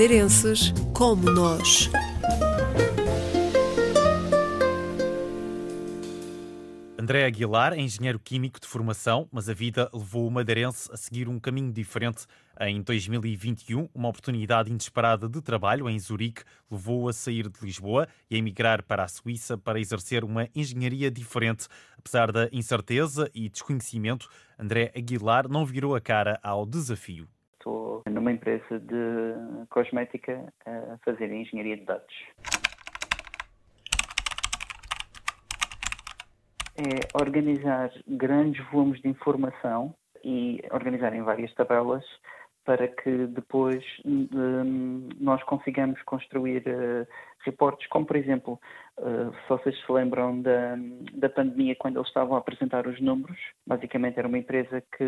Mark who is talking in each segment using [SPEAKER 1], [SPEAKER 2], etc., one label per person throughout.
[SPEAKER 1] madeirenses como nós.
[SPEAKER 2] André Aguilar é engenheiro químico de formação, mas a vida levou o madeirense a seguir um caminho diferente. Em 2021, uma oportunidade inesperada de trabalho em Zurique levou-o a sair de Lisboa e a emigrar para a Suíça para exercer uma engenharia diferente. Apesar da incerteza e desconhecimento, André Aguilar não virou a cara ao desafio.
[SPEAKER 3] Estou numa empresa de cosmética a fazer engenharia de dados. é organizar grandes volumes de informação e organizar em várias tabelas para que depois um, nós consigamos construir uh, reportes, como por exemplo, uh, se vocês se lembram da, da pandemia, quando eles estavam a apresentar os números, basicamente era uma empresa que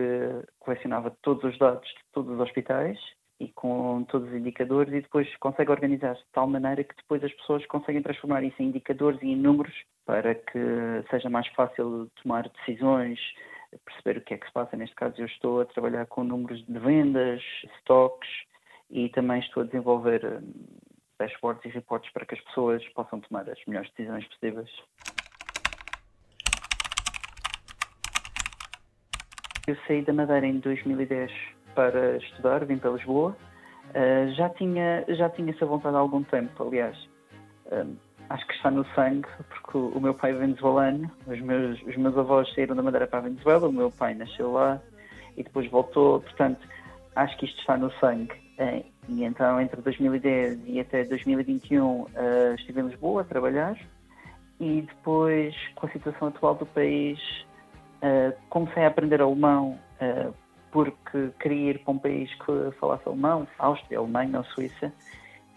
[SPEAKER 3] colecionava todos os dados de todos os hospitais e com todos os indicadores e depois consegue organizar de tal maneira que depois as pessoas conseguem transformar isso em indicadores e em números para que seja mais fácil tomar decisões, perceber o que é que se passa. Neste caso, eu estou a trabalhar com números de vendas, stocks e também estou a desenvolver hum, dashboards e reportes para que as pessoas possam tomar as melhores decisões possíveis. Eu saí da Madeira em 2010 para estudar, vim para Lisboa. Uh, já, tinha, já tinha essa vontade há algum tempo, aliás. Acho que está no sangue, porque o, meu pai é venezuelano, os meus, os meus avós saíram da Madeira para a Venezuela, o meu pai nasceu lá e depois voltou, portanto, acho que isto está no sangue. Uh, e então, entre 2010 e até 2021, estive em Lisboa a trabalhar e depois, com a situação atual do país, comecei a aprender alemão porque queria ir para um país que falasse alemão, Áustria, Alemanha ou Suíça.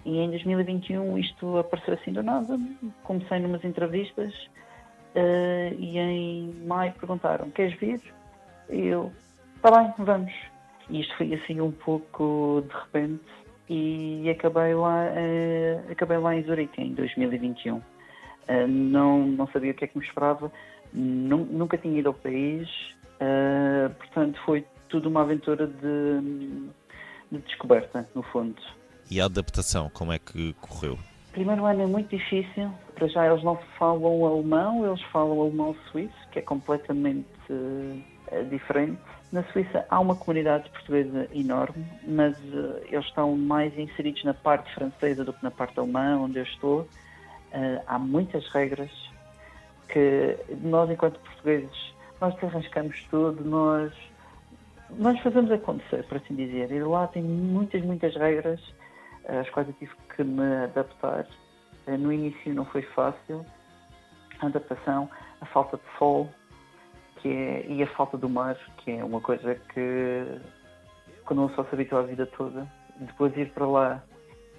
[SPEAKER 3] E em 2021 isto apareceu assim do nada. Comecei numas entrevistas uh, e em maio perguntaram: Queres vir? E eu: Está bem, vamos. E isto foi assim um pouco de repente e acabei lá, uh, acabei lá em Zurique em 2021. Uh, eh, não, não sabia o que é que me esperava, nunca tinha ido ao país, portanto foi tudo uma aventura de, de descoberta, no fundo.
[SPEAKER 2] E a adaptação, como é que correu?
[SPEAKER 3] Primeiro ano é muito difícil. Para já eles não falam alemão, eles falam alemão suíço, que é completamente uh, diferente. Na Suíça há uma comunidade portuguesa enorme, mas uh, eles estão mais inseridos na parte francesa do que na parte alemã, onde eu estou. Uh, há muitas regras que nós, enquanto portugueses, nós desarrascamos tudo, nós nós fazemos acontecer, por assim dizer. E lá tem muitas, muitas regras às quais eu tive que me adaptar. Eh, no início não foi fácil. A adaptação, a falta de sol que é, e a falta do mar, que é uma coisa que quando uma só se habitua a vida toda, depois ir para lá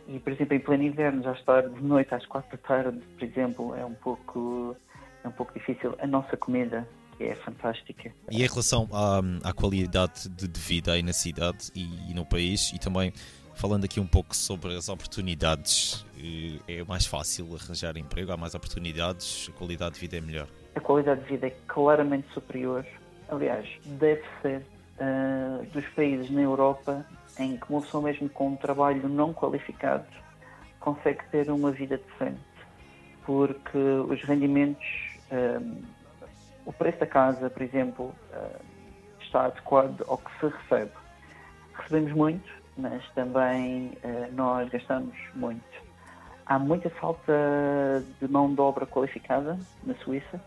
[SPEAKER 3] e, por exemplo, em pleno inverno já estar de noite às quatro da tarde, por exemplo, é um pouco, é um pouco difícil. A nossa comida que é fantástica.
[SPEAKER 2] E em relação à, à qualidade de, de, vida aí na cidade e, e, no país, e também falando aqui um pouco sobre as oportunidades, eh, é mais fácil arranjar emprego, há mais oportunidades, a qualidade de vida é melhor?
[SPEAKER 3] A qualidade de vida é claramente superior, aliás, deve ser uh, dos países na Europa em que uma pessoa mesmo com um trabalho não qualificado consegue ter uma vida decente, porque os rendimentos uh, o preço da casa, por exemplo, eh, está adequado ao que se recebe. Recebemos muito, mas também eh, nós gastamos muito. Há muita falta de mão de obra qualificada na Suíça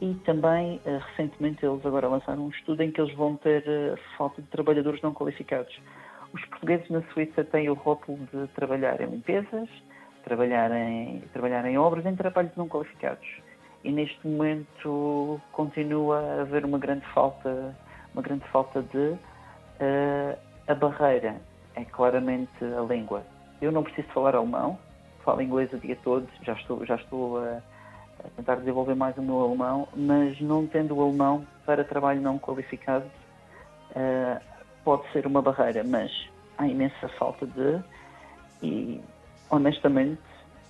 [SPEAKER 3] e também, eh, recentemente, eles agora lançaram um estudo em que eles vão ter falta de trabalhadores não qualificados. Os portugueses na Suíça têm o rótulo de trabalhar em limpezas, trabalhar em, trabalhar em obras, em trabalhos não qualificados e neste momento continua a haver uma grande falta, uma grande falta de uh, a barreira é claramente a língua. Eu não preciso falar alemão, falo inglês o dia todo, já estou, já estou a, a tentar desenvolver mais o meu alemão, mas não tendo o alemão para trabalho não qualificado uh, pode ser uma barreira, mas há imensa falta de e honestamente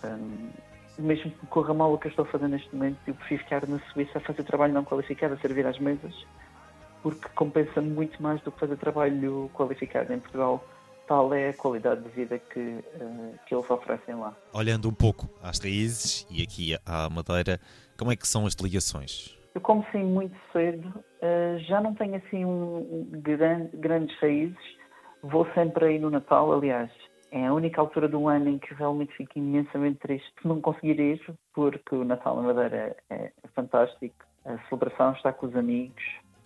[SPEAKER 3] um, mesmo que corra mal o que eu estou a fazer neste momento, eu prefiro ficar na Suíça a fazer trabalho não qualificado, a servir às mesas, porque compensa muito mais do que fazer trabalho qualificado. Em Portugal tal é a qualidade de vida que, uh, que eles oferecem lá.
[SPEAKER 4] Olhando um pouco às raízes e aqui à Madeira, como é que são as ligações?
[SPEAKER 3] Eu saí muito cedo, uh, já não tenho assim um, gran, grandes raízes, vou sempre aí no Natal, aliás, é a única altura do ano em que realmente fico imensamente triste por não conseguir ir, porque o Natal na Madeira é, é fantástico, a celebração está com os amigos,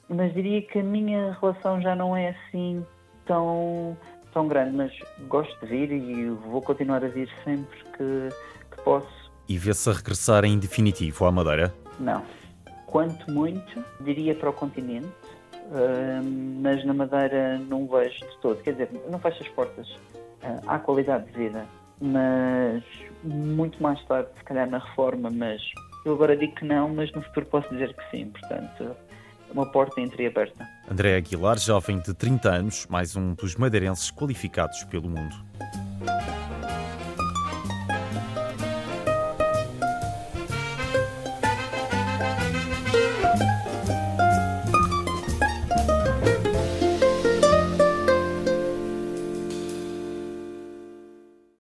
[SPEAKER 3] mas diria que a minha relação já não é assim tão, tão grande, mas gosto de vir e vou continuar a vir sempre que, que posso.
[SPEAKER 2] E vê-se a regressar em definitivo à Madeira?
[SPEAKER 3] Não. Quanto muito, diria para o continente, mas na Madeira não vejo de todo. Quer dizer, não fecho as portas à qualidade de vida, mas muito mais tarde, se calhar na reforma, mas eu agora digo que não, mas no futuro posso dizer que sim, portanto, uma porta entreaberta.
[SPEAKER 2] André Aguilar, jovem de 30 anos, mais um dos madeirenses qualificados pelo mundo.